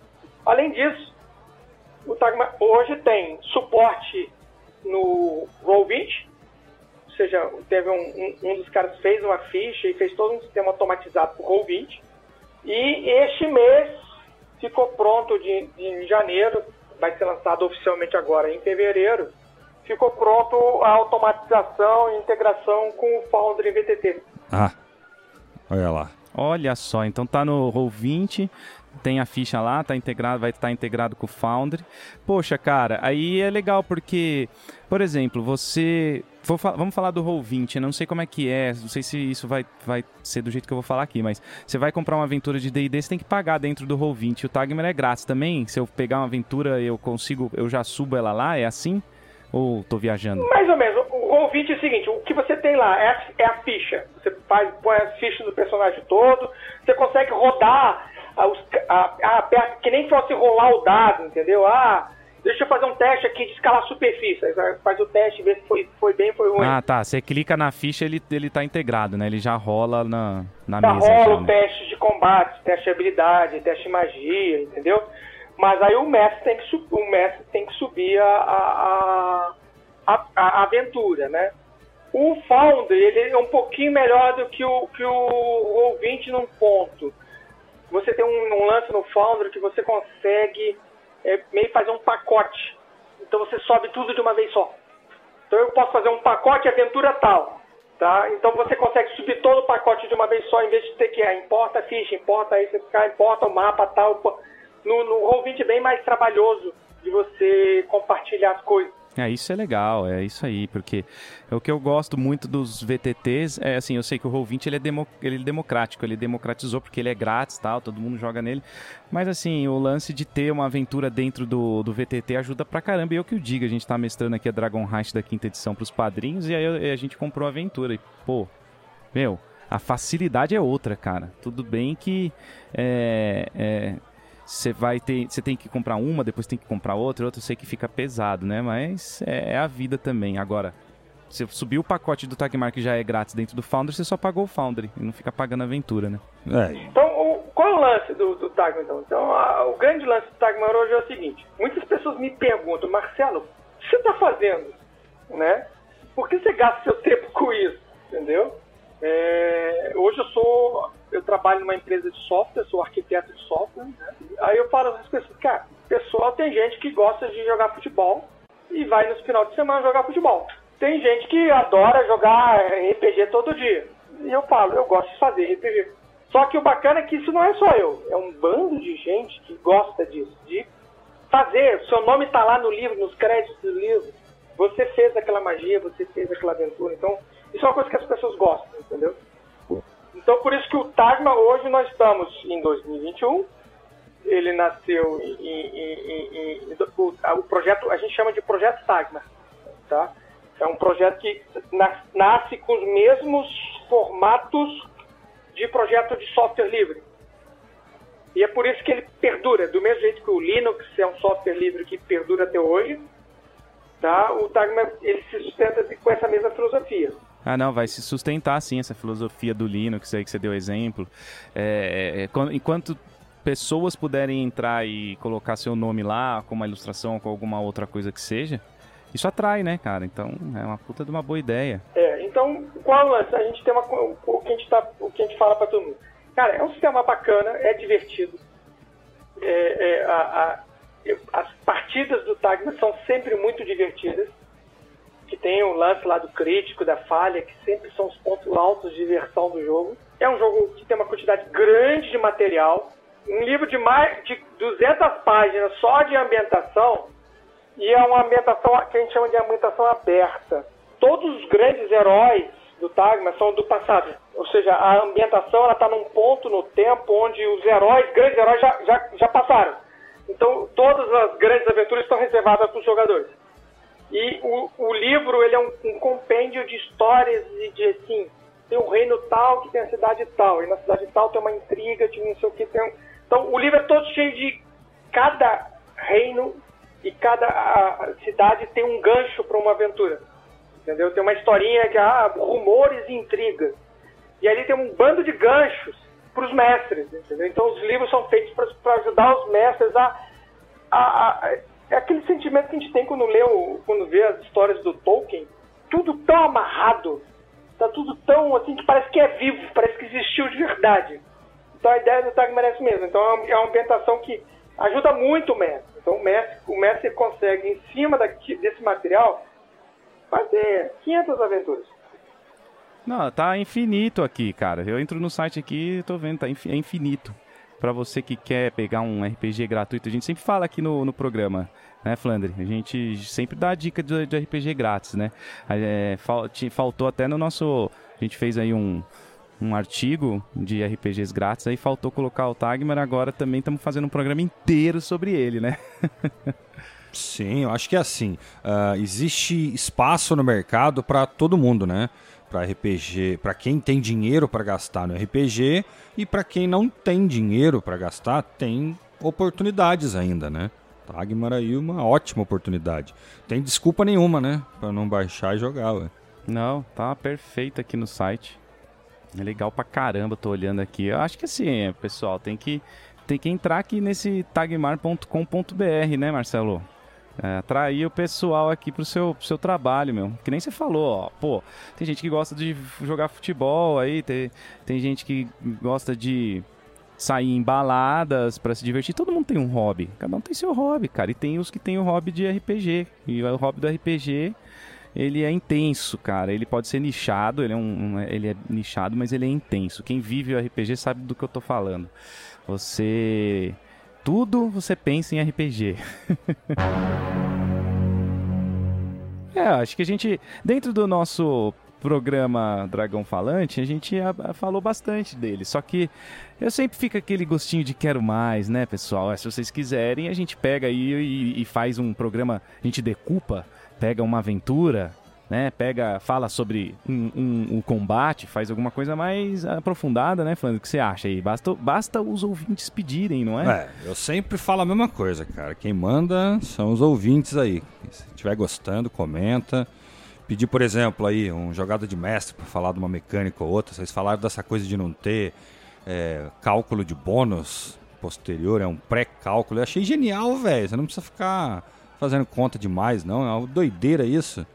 Além disso, o Tagma hoje tem suporte no Roll20, ou seja, teve um, um, um, dos caras fez uma ficha e fez todo um sistema automatizado para o Roll20. E este mês ficou pronto de, de, em janeiro, vai ser lançado oficialmente agora em fevereiro. Ficou pronto a automatização e integração com o Foundry VTT. Ah, olha lá. Olha só, então tá no Roll20, tem a ficha lá, tá integrado, vai estar tá integrado com o Foundry. Poxa, cara, aí é legal porque, por exemplo, você vamos falar do Roll20, eu não sei como é que é, não sei se isso vai, vai ser do jeito que eu vou falar aqui, mas você vai comprar uma aventura de D&D, você tem que pagar dentro do Roll20. O Tagmer é grátis também? Se eu pegar uma aventura, eu consigo, eu já subo ela lá, é assim? Ou tô viajando? Mais ou menos. O Roll20 é o seguinte, o que você tem lá é a, é a ficha. Você faz, põe as fichas do personagem todo, você consegue rodar a, a, a, que nem fosse rolar o dado, entendeu? Ah, deixa eu fazer um teste aqui de escalar superfície. Aí faz o teste, vê se foi, foi bem, foi ruim. Ah, tá. Você clica na ficha, ele, ele tá integrado, né? Ele já rola na, na já mesa. Rola já o né? teste de combate, teste de habilidade, teste de magia, entendeu? Mas aí o mestre tem que, o mestre tem que subir a, a, a, a aventura, né? O Founder, ele é um pouquinho melhor do que o, que o Roll20 num ponto. Você tem um, um lance no Founder que você consegue é, meio fazer um pacote. Então você sobe tudo de uma vez só. Então eu posso fazer um pacote aventura tal. Tá? Então você consegue subir todo o pacote de uma vez só, em vez de ter que ah, importa a ficha, importa aí, você importa o mapa tal. No, no Roll20 é bem mais trabalhoso de você compartilhar as coisas. É, isso é legal, é isso aí, porque é o que eu gosto muito dos VTTs é assim, eu sei que o Roll20 ele é, ele é democrático, ele democratizou porque ele é grátis tal, todo mundo joga nele, mas assim, o lance de ter uma aventura dentro do, do VTT ajuda pra caramba, e eu que o digo, a gente tá mestrando aqui a Dragon Heist da quinta edição pros padrinhos, e aí a gente comprou a aventura, e pô, meu, a facilidade é outra, cara, tudo bem que é, é você vai ter, você tem que comprar uma, depois tem que comprar outra, outra eu sei que fica pesado, né? Mas é, é a vida também. Agora, você subiu o pacote do Tagmar que já é grátis dentro do Foundry, você só pagou o Foundry e não fica pagando a aventura, né? É. Então, o, qual é o lance do, do Tagmar, então? Então, a, o grande lance do Tagmar hoje é o seguinte. Muitas pessoas me perguntam, Marcelo, o que você está fazendo? Né? Por que você gasta seu tempo com isso? Entendeu? É, hoje eu sou eu trabalho numa empresa de software, sou arquiteto de software, né? Aí eu falo às pessoas, cara, pessoal, tem gente que gosta de jogar futebol e vai nos final de semana jogar futebol. Tem gente que adora jogar RPG todo dia. E eu falo, eu gosto de fazer RPG. Só que o bacana é que isso não é só eu, é um bando de gente que gosta disso, de fazer. Seu nome está lá no livro, nos créditos do livro. Você fez aquela magia, você fez aquela aventura. Então, isso é uma coisa que as pessoas gostam, entendeu? Então, por isso que o Tagma, hoje nós estamos em 2021, ele nasceu em, em, em, em o, o, projeto, a gente chama de projeto Tagma, tá? É um projeto que nasce com os mesmos formatos de projeto de software livre. E é por isso que ele perdura, do mesmo jeito que o Linux é um software livre que perdura até hoje, tá? O Tagma ele se sustenta com essa mesma filosofia. Ah, não, vai se sustentar sim essa filosofia do Linux aí que você deu exemplo. É, é, enquanto pessoas puderem entrar e colocar seu nome lá, com uma ilustração, com alguma outra coisa que seja, isso atrai, né, cara? Então é uma puta de uma boa ideia. É, então, qual a gente tem uma. O que a gente, tá, o que a gente fala pra todo mundo? Cara, é um sistema bacana, é divertido. É, é, a, a, as partidas do Tagma são sempre muito divertidas que tem o lance lá do crítico, da falha, que sempre são os pontos altos de diversão do jogo. É um jogo que tem uma quantidade grande de material. Um livro de mais de 200 páginas só de ambientação e é uma ambientação que a gente chama de ambientação aberta. Todos os grandes heróis do Tagma são do passado. Ou seja, a ambientação está num ponto no tempo onde os heróis, grandes heróis, já, já, já passaram. Então, todas as grandes aventuras estão reservadas para os jogadores. E o, o livro ele é um, um, compêndio de histórias e de assim, tem um reino tal que tem a cidade tal, e na cidade tal tem uma intriga de não sei o que. Tem um... Então, o livro é todo cheio de cada reino e cada cidade tem um gancho para uma aventura. Entendeu? Tem uma historinha que ah, rumores e intrigas. E ali tem um bando de ganchos para os mestres, entendeu? Então os livros são feitos para ajudar os mestres a, a, a, é aquele sentimento que a gente tem quando lê quando vê as histórias do Tolkien, tudo tão amarrado, tá tudo tão assim que parece que é vivo, parece que existiu de verdade. Então a ideia do Tag merece mesmo. Então é uma ambientação que ajuda muito o mestre. Então o mestre, o mestre consegue em cima desse material fazer 500 aventuras. Não, tá infinito aqui, cara. Eu entro no site aqui e tô vendo, tá é infinito. Para você que quer pegar um RPG gratuito, a gente sempre fala aqui no, no programa, né, Flandre? A gente sempre dá dica de, de RPG grátis, né? É, faltou até no nosso. A gente fez aí um, um artigo de RPGs grátis, aí faltou colocar o Tagmar, agora também estamos fazendo um programa inteiro sobre ele, né? Sim, eu acho que é assim. Uh, existe espaço no mercado para todo mundo, né? Para RPG, para quem tem dinheiro para gastar no RPG e para quem não tem dinheiro para gastar, tem oportunidades ainda, né? Tagmar aí uma ótima oportunidade. Tem desculpa nenhuma, né? Para não baixar e jogar, ué. Não, tá perfeito aqui no site. É legal pra caramba, tô olhando aqui. Eu acho que assim, pessoal, tem que tem que entrar aqui nesse tagmar.com.br, né, Marcelo? É, atrair o pessoal aqui pro seu, pro seu trabalho, meu. Que nem você falou, ó. Pô, tem gente que gosta de jogar futebol aí, tem, tem gente que gosta de sair em baladas para se divertir. Todo mundo tem um hobby. Cada um tem seu hobby, cara. E tem os que tem o hobby de RPG. E o hobby do RPG, ele é intenso, cara. Ele pode ser nichado, ele é, um, ele é nichado, mas ele é intenso. Quem vive o RPG sabe do que eu tô falando. Você tudo você pensa em RPG. é, acho que a gente, dentro do nosso programa Dragão Falante, a gente falou bastante dele. Só que eu sempre fico aquele gostinho de quero mais, né, pessoal? É, se vocês quiserem, a gente pega aí e, e faz um programa, a gente decupa, pega uma aventura né? Pega, fala sobre um, um, um, combate, faz alguma coisa mais aprofundada, né, Fernando? O que você acha aí? Basta, basta os ouvintes pedirem, não é? É, eu sempre falo a mesma coisa, cara. Quem manda são os ouvintes aí. Se estiver gostando, comenta. Pedir, por exemplo, aí, um jogada de mestre para falar de uma mecânica ou outra. Vocês falaram dessa coisa de não ter é, cálculo de bônus posterior, é um pré-cálculo. Eu achei genial, velho. Você não precisa ficar fazendo conta demais, não. É uma doideira isso.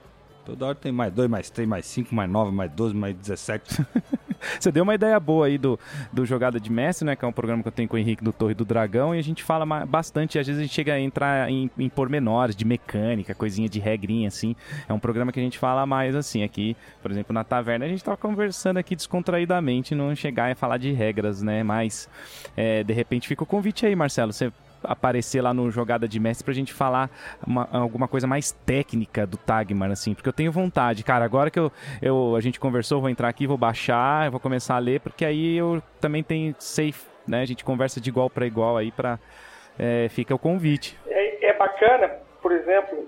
Toda hora tem mais 2, mais 3, mais 5, mais 9, mais 12, mais 17. Você deu uma ideia boa aí do, do Jogada de Mestre, né? Que é um programa que eu tenho com o Henrique do Torre do Dragão. E a gente fala bastante, às vezes a gente chega a entrar em, em pormenores de mecânica, coisinha de regrinha, assim. É um programa que a gente fala mais assim aqui. Por exemplo, na taverna a gente tava conversando aqui descontraídamente, não chegar a falar de regras, né? Mas, é, de repente, fica o convite aí, Marcelo. Você aparecer lá no Jogada de Mestre pra gente falar uma, alguma coisa mais técnica do Tagmar, assim, porque eu tenho vontade. Cara, agora que eu, eu, a gente conversou, vou entrar aqui, vou baixar, vou começar a ler, porque aí eu também tenho safe, né? A gente conversa de igual para igual aí para é, fica o convite. É, é bacana, por exemplo,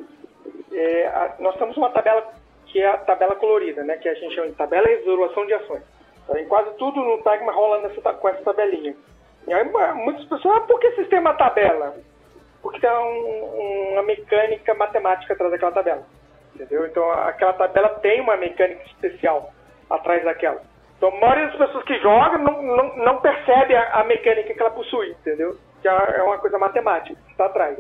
é, a, nós temos uma tabela que é a tabela colorida, né? Que a gente chama de tabela de resolução de ações. Então, em quase tudo no Tagmar rola nessa, com essa tabelinha. E aí muitas pessoas, ah, por que sistema tabela? Porque tem um, uma mecânica matemática atrás daquela tabela. Entendeu? Então aquela tabela tem uma mecânica especial atrás daquela. Então a maioria das pessoas que jogam não, não, não percebe a, a mecânica que ela possui, entendeu? Que é uma coisa matemática que está atrás.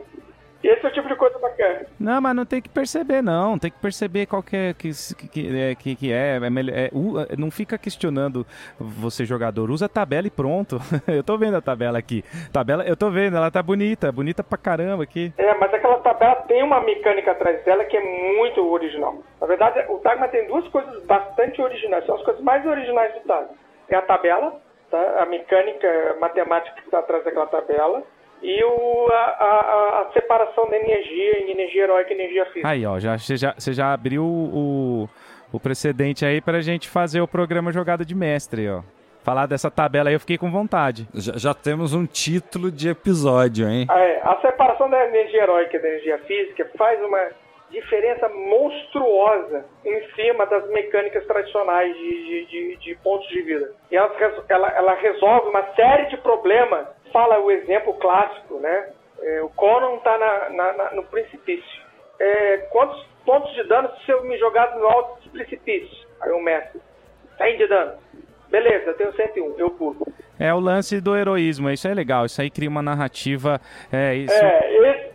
Esse é o tipo de coisa bacana. Não, mas não tem que perceber, não. Tem que perceber qual que é, que, que, é, que, que é, é, é, Não fica questionando você, jogador. Usa a tabela e pronto. eu tô vendo a tabela aqui. Tabela, eu tô vendo, ela tá bonita. Bonita pra caramba aqui. É, mas aquela tabela tem uma mecânica atrás dela que é muito original. Na verdade, o Tagma tem duas coisas bastante originais. São as coisas mais originais do Tagma. É a tabela, tá? a mecânica matemática que está atrás daquela tabela e o, a, a, a separação da energia em energia heróica e energia física. Aí, ó, já, você, já, você já abriu o, o precedente aí pra gente fazer o programa Jogada de Mestre, ó. Falar dessa tabela aí eu fiquei com vontade. Já, já temos um título de episódio, hein? Ah, é, a separação da energia heróica e da energia física faz uma diferença monstruosa em cima das mecânicas tradicionais de, de, de, de pontos de vida. E ela, ela, ela, resolve uma série de problemas. Fala o exemplo clássico, né? É, o Conan está na, na, na, no precipício. É, quantos pontos de dano se eu me jogar no alto do precipício? Aí o mestre, 100 de dano. Beleza, eu tenho 101, eu pulo. É o lance do heroísmo, isso é legal, isso aí cria uma narrativa. É, isso... é esse,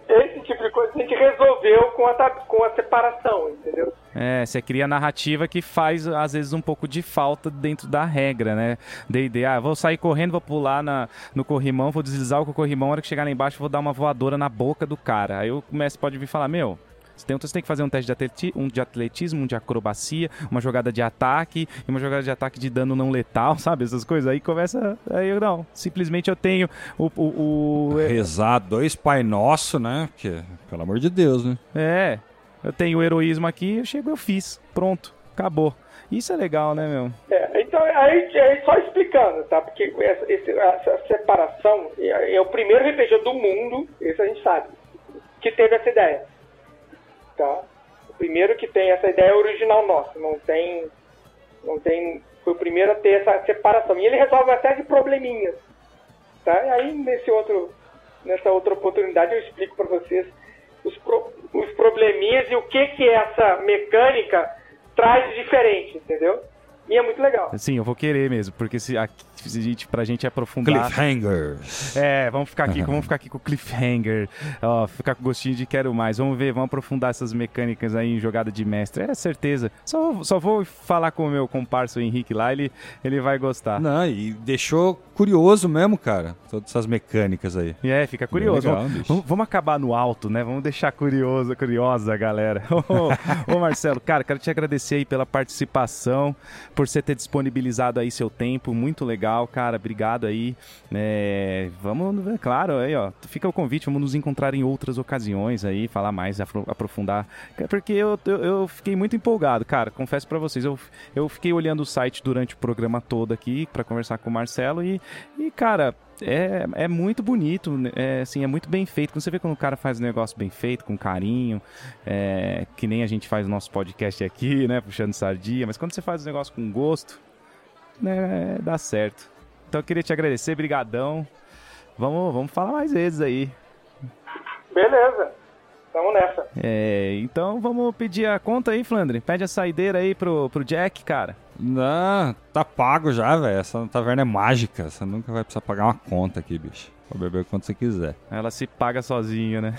a gente resolveu com a, com a separação, entendeu? É, você cria narrativa que faz, às vezes, um pouco de falta dentro da regra, né? D&D, ah, vou sair correndo, vou pular na, no corrimão, vou deslizar o corrimão, na hora que chegar lá embaixo, vou dar uma voadora na boca do cara. Aí o mestre pode vir falar, meu, você tem, você tem que fazer um teste de, atleti, um de atletismo, um de acrobacia, uma jogada de ataque e uma jogada de ataque de dano não letal, sabe? Essas coisas. Aí começa. Aí eu não. Simplesmente eu tenho o. o, o... Rezar dois Pai Nosso, né? Porque, pelo amor de Deus, né? É. Eu tenho o heroísmo aqui, eu chego, eu fiz. Pronto. Acabou. Isso é legal, né, meu? É, então, aí, aí só explicando, tá? Porque essa, essa separação é, é o primeiro RPG do mundo, isso a gente sabe, que teve essa ideia tá? O primeiro que tem essa ideia é original nossa, não tem, não tem, foi o primeiro a ter essa separação. E ele resolve série de probleminhas, tá? E aí nesse outro, nessa outra oportunidade eu explico para vocês os, pro, os probleminhas e o que que essa mecânica traz de diferente, entendeu? E é muito legal. Sim, eu vou querer mesmo, porque se a, se a gente, pra gente aprofundar. Cliffhangers. É, vamos ficar aqui, vamos ficar aqui com o cliffhanger. Ó, ficar com gostinho de quero mais. Vamos ver, vamos aprofundar essas mecânicas aí em jogada de mestre. É certeza. Só, só vou falar com o meu comparso Henrique lá, ele, ele vai gostar. Não, e deixou curioso mesmo, cara. Todas essas mecânicas aí. É, fica curioso. Legal, vamos, vamos, acabar no alto, né? Vamos deixar curioso, curiosa, galera. ô, ô, Marcelo, cara, quero te agradecer aí pela participação por você ter disponibilizado aí seu tempo, muito legal, cara, obrigado aí. É, vamos, é claro, aí ó, fica o convite, vamos nos encontrar em outras ocasiões aí, falar mais, aprofundar, porque eu, eu, eu fiquei muito empolgado, cara, confesso para vocês, eu, eu fiquei olhando o site durante o programa todo aqui para conversar com o Marcelo e, e cara, é, é muito bonito, né? é, assim, é muito bem feito. Quando você vê quando o cara faz um negócio bem feito, com carinho, é, que nem a gente faz o nosso podcast aqui, né, puxando sardinha, mas quando você faz um negócio com gosto, né, dá certo. Então eu queria te agradecer, brigadão. Vamos, vamos falar mais vezes aí. Beleza. Vamos nessa. É, então vamos pedir a conta aí, Flandre. Pede a saideira aí pro, pro Jack, cara. Não, tá pago já, velho. Essa taverna é mágica. Você nunca vai precisar pagar uma conta aqui, bicho. Pode beber quanto você quiser. Ela se paga sozinha, né?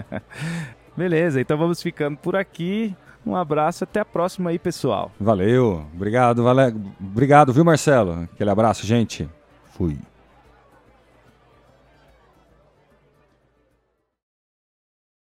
Beleza, então vamos ficando por aqui. Um abraço, até a próxima aí, pessoal. Valeu, obrigado, vale... obrigado, viu, Marcelo? Aquele abraço, gente. Fui.